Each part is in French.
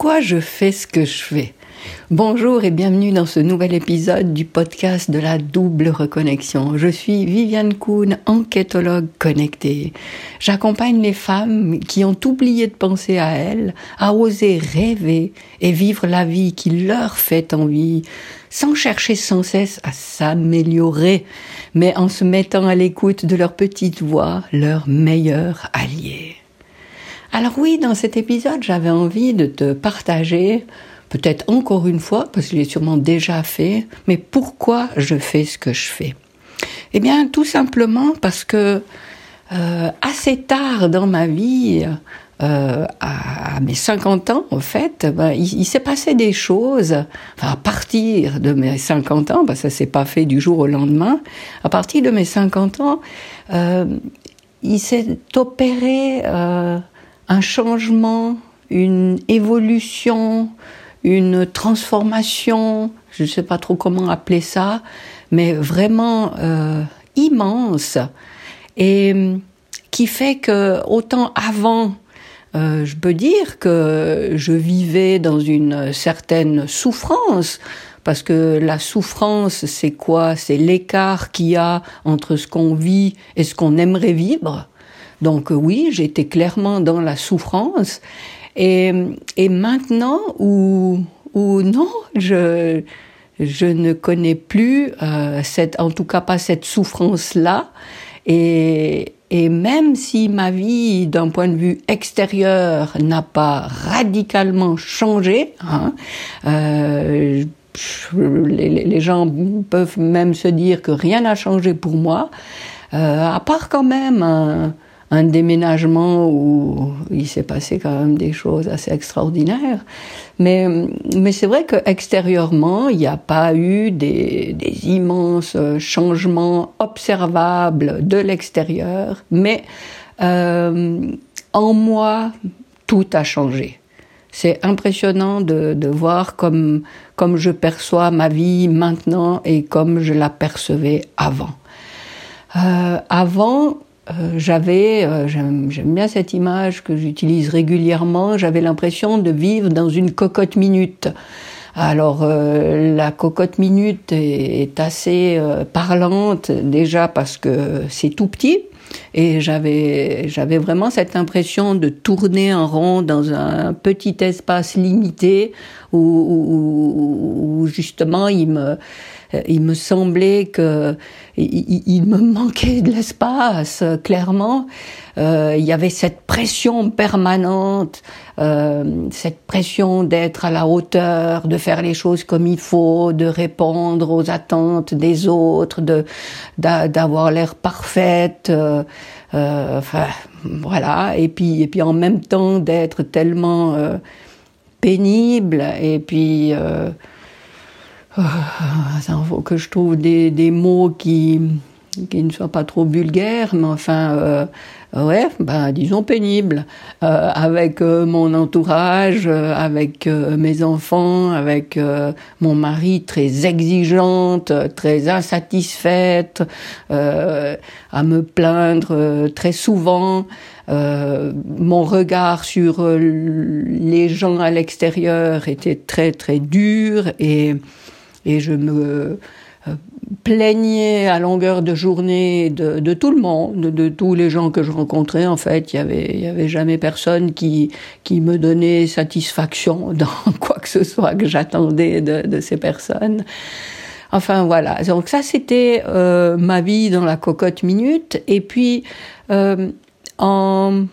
Pourquoi je fais ce que je fais Bonjour et bienvenue dans ce nouvel épisode du podcast de la double reconnexion. Je suis Viviane Kuhn, enquêtologue connectée. J'accompagne les femmes qui ont oublié de penser à elles, à oser rêver et vivre la vie qui leur fait envie, sans chercher sans cesse à s'améliorer, mais en se mettant à l'écoute de leur petite voix, leur meilleur allié. Alors oui, dans cet épisode, j'avais envie de te partager, peut-être encore une fois, parce que je l'ai sûrement déjà fait, mais pourquoi je fais ce que je fais? Eh bien, tout simplement parce que euh, assez tard dans ma vie, euh, à, mes 50 ans, en fait, ben, il, s'est passé des choses, enfin, à partir de mes 50 ans, ben, ça s'est pas fait du jour au lendemain, à partir de mes 50 ans, euh, il s'est opéré euh, un changement, une évolution, une transformation, je ne sais pas trop comment appeler ça, mais vraiment euh, immense, et qui fait que autant avant, euh, je peux dire que je vivais dans une certaine souffrance, parce que la souffrance, c'est quoi? C'est l'écart qu'il y a entre ce qu'on vit et ce qu'on aimerait vivre. Donc oui, j'étais clairement dans la souffrance. Et, et maintenant, où non, je, je ne connais plus euh, cette, en tout cas pas cette souffrance-là. Et, et même si ma vie, d'un point de vue extérieur, n'a pas radicalement changé, hein, euh, les, gens peuvent même se dire que rien n'a changé pour moi, euh, à part quand même un déménagement où il s'est passé quand même des choses assez extraordinaires. Mais, mais c'est vrai qu'extérieurement, il n'y a pas eu des, des immenses changements observables de l'extérieur, mais euh, en moi, tout a changé. C'est impressionnant de, de voir comme, comme je perçois ma vie maintenant et comme je la percevais avant. Euh, avant, euh, j'avais, euh, j'aime bien cette image que j'utilise régulièrement, j'avais l'impression de vivre dans une cocotte minute. Alors euh, la cocotte minute est, assez parlante déjà parce que c'est tout petit et j'avais j'avais vraiment cette impression de tourner en rond dans un petit espace limité où, où, où justement il me euh, il me semblait que il, me manquait de l'espace, clairement. Euh, il y avait cette pression permanente, euh, cette pression d'être à la hauteur, de faire les choses comme il faut, de répondre aux attentes des autres, de d'avoir l'air parfaite. Euh, euh, enfin, voilà. Et puis et puis en même temps d'être tellement euh, pénible et puis il ah, faut que je trouve des, des mots qui, qui ne soient pas trop vulgaires, mais enfin, euh, ouais, ben, disons pénible, euh, avec euh, mon entourage, euh, avec mes enfants, avec mon mari très exigeante, très insatisfaite, à me plaindre très souvent. mon regard sur les gens à l'extérieur était très très dur et et je me euh, plaignais à longueur de journée de, tout le monde, de, tous les gens que je rencontrais. En fait, il y avait, jamais personne qui qui me donnait satisfaction dans quoi que ce soit que j'attendais de, de, ces personnes. Enfin voilà. Donc ça, c'était euh, ma vie dans la cocotte minute. Et puis euh, en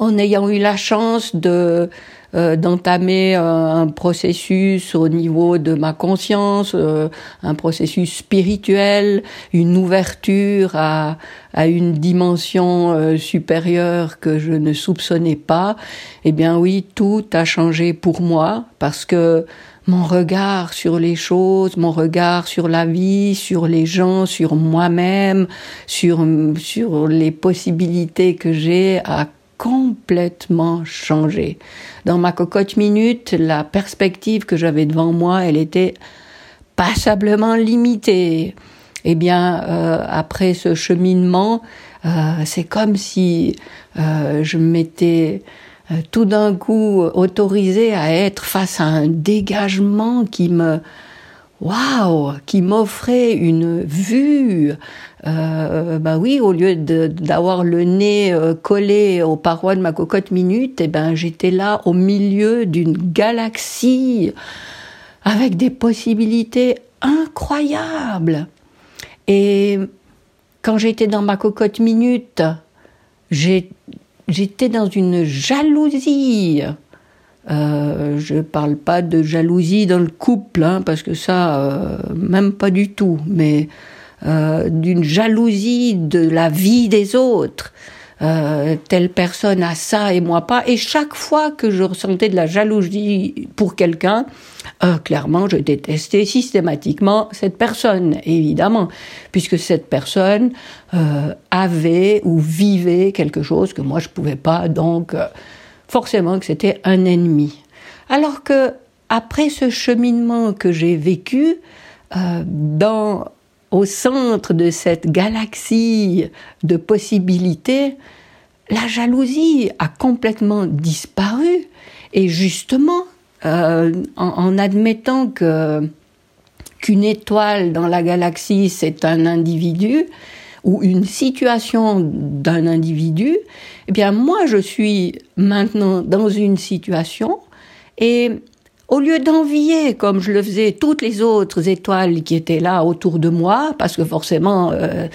en ayant eu la chance de euh, d'entamer un, processus au niveau de ma conscience, euh, un processus spirituel, une ouverture à, à une dimension euh, supérieure que je ne soupçonnais pas. Eh bien oui, tout a changé pour moi parce que mon regard sur les choses, mon regard sur la vie, sur les gens, sur moi-même, sur, sur les possibilités que j'ai à complètement changé. Dans ma cocotte minute, la perspective que j'avais devant moi, elle était passablement limitée. Eh bien, euh, après ce cheminement, euh, c'est comme si euh, je m'étais tout d'un coup autorisée à être face à un dégagement qui me waouh, qui m'offrait une vue. Euh, bah oui, au lieu d'avoir le nez euh, collé aux parois de ma cocotte minute, eh ben j'étais là au milieu d'une galaxie avec des possibilités incroyables. Et quand j'étais dans ma cocotte minute, j'étais dans une jalousie euh, je parle pas de jalousie dans le couple, hein, parce que ça, euh, même pas du tout, mais euh, d'une jalousie de la vie des autres. Euh, telle personne a ça et moi pas. Et chaque fois que je ressentais de la jalousie pour quelqu'un, euh, clairement, je détestais systématiquement cette personne, évidemment, puisque cette personne euh, avait ou vivait quelque chose que moi je pouvais pas. Donc forcément que c'était un ennemi. Alors que après ce cheminement que j'ai vécu euh, au centre de cette galaxie de possibilités, la jalousie a complètement disparu et justement euh, en, en, admettant qu'une étoile dans la galaxie c'est un individu, ou une situation d'un individu, eh bien moi je suis maintenant dans une situation et au lieu d'envier, comme je le faisais, toutes les autres étoiles qui étaient là autour de moi, parce que forcément euh,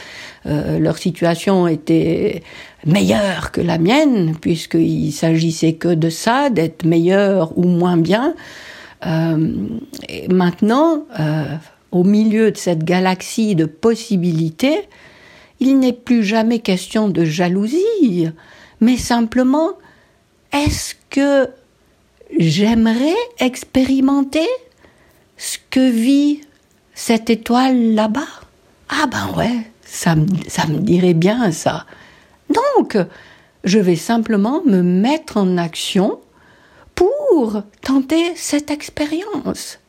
euh, leur situation était meilleure que la mienne, puisqu'il s'agissait que de ça, d'être meilleur ou moins bien, euh, et maintenant, euh, au milieu de cette galaxie de possibilités, il n'est plus jamais question de jalousie, mais simplement est-ce que j'aimerais expérimenter ce que vit cette étoile là-bas? Ah ben ouais, ça me, ça me dirait bien ça. Donc, je vais simplement me mettre en action pour tenter cette expérience.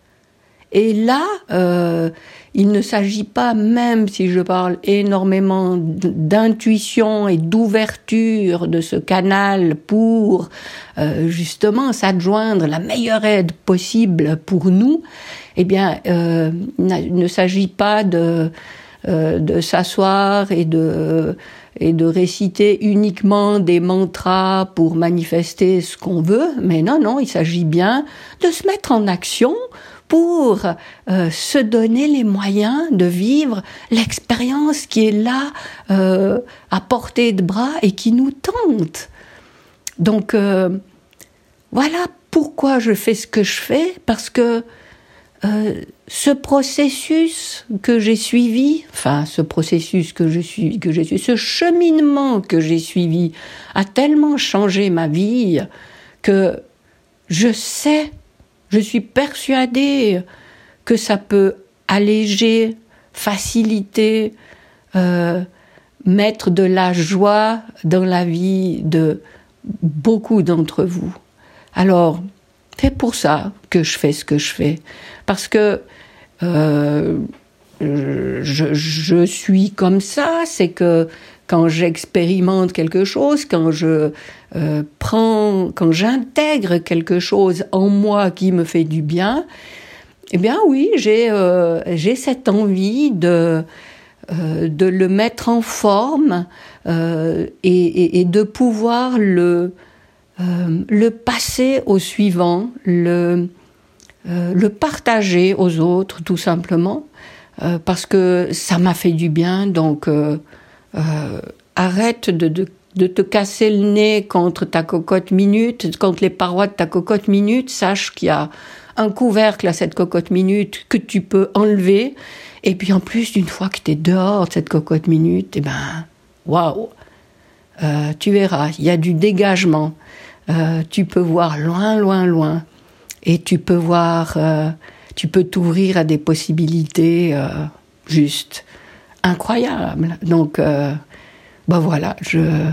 Et là, euh, il ne s'agit pas, même si je parle énormément d'intuition et d'ouverture de ce canal pour euh, justement s'adjoindre la meilleure aide possible pour nous, eh bien, euh, il ne s'agit pas de, de s'asseoir et de et de réciter uniquement des mantras pour manifester ce qu'on veut, mais non, non, il s'agit bien de se mettre en action pour euh, se donner les moyens de vivre l'expérience qui est là euh, à portée de bras et qui nous tente. Donc euh, voilà pourquoi je fais ce que je fais, parce que ce processus que j'ai suivi, enfin ce processus que je que j'ai suivi, ce cheminement que j'ai suivi a tellement changé ma vie que je sais je suis persuadée que ça peut alléger, faciliter, euh, mettre de la joie dans la vie de beaucoup d'entre vous. Alors, c'est pour ça que je fais ce que je fais. Parce que euh, je, je, suis comme ça, c'est que quand j'expérimente quelque chose, quand je euh, prends, quand j'intègre quelque chose en moi qui me fait du bien, eh bien oui, j'ai euh, cette envie de euh, de le mettre en forme et, et, de pouvoir le le passer au suivant, le le partager aux autres tout simplement parce que ça m'a fait du bien donc euh, arrête de, te casser le nez contre ta cocotte minute, contre les parois de ta cocotte minute, sache qu'il y a un couvercle à cette cocotte minute que tu peux enlever. Et puis en plus, une fois que tu es dehors de cette cocotte minute, eh ben, waouh, euh, tu verras, il y a du dégagement. Euh, tu peux voir loin, loin, loin. Et tu peux voir, tu peux t'ouvrir à des possibilités justes incroyable. Donc, euh, ben voilà, je,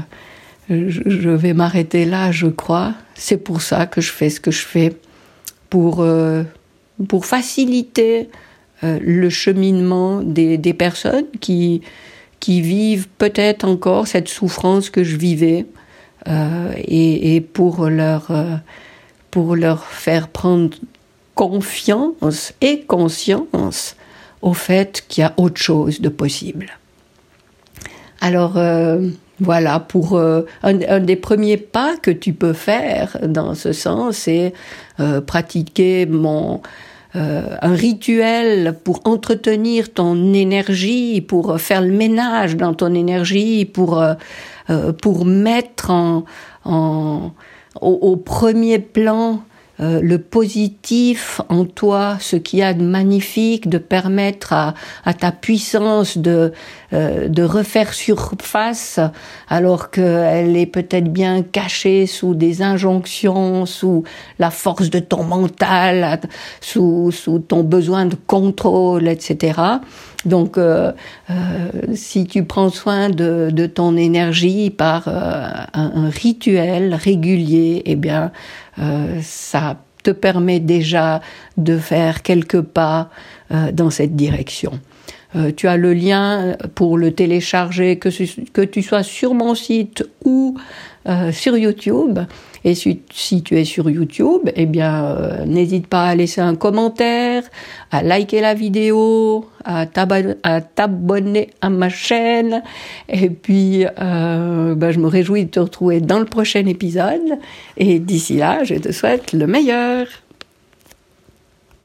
je vais m'arrêter là, je crois. C'est pour ça que je fais ce que je fais, pour, euh, pour faciliter euh, le cheminement des, des personnes qui, qui vivent peut-être encore cette souffrance que je vivais. et, et, pour leur pour leur faire prendre confiance et conscience au fait qu'il y a autre chose de possible. Alors voilà, pour un, un, des premiers pas que tu peux faire dans ce sens, c'est pratiquer mon euh, un rituel pour entretenir ton énergie, pour faire le ménage dans ton énergie, pour euh, euh, mettre au, premier plan euh, le positif en toi, ce qu'il y a de magnifique, de permettre à, à ta puissance de, euh, de refaire surface, alors qu'elle est peut-être bien cachée sous des injonctions, sous la force de ton mental, sous, sous ton besoin de contrôle, etc. Donc, euh, euh, si tu prends soin de, de ton énergie par un, un, rituel régulier, eh bien, euh, ça te permet déjà de faire quelques pas euh, dans cette direction. Euh, tu as le lien pour le télécharger, que, tu sois sur mon site ou euh, sur YouTube. Et si, tu es sur YouTube, eh bien, euh, n'hésite pas à laisser un commentaire, à liker la vidéo, à t'abonner à ma chaîne. Et puis, euh, ben, je me réjouis de te retrouver dans le prochain épisode. Et d'ici là, je te souhaite le meilleur.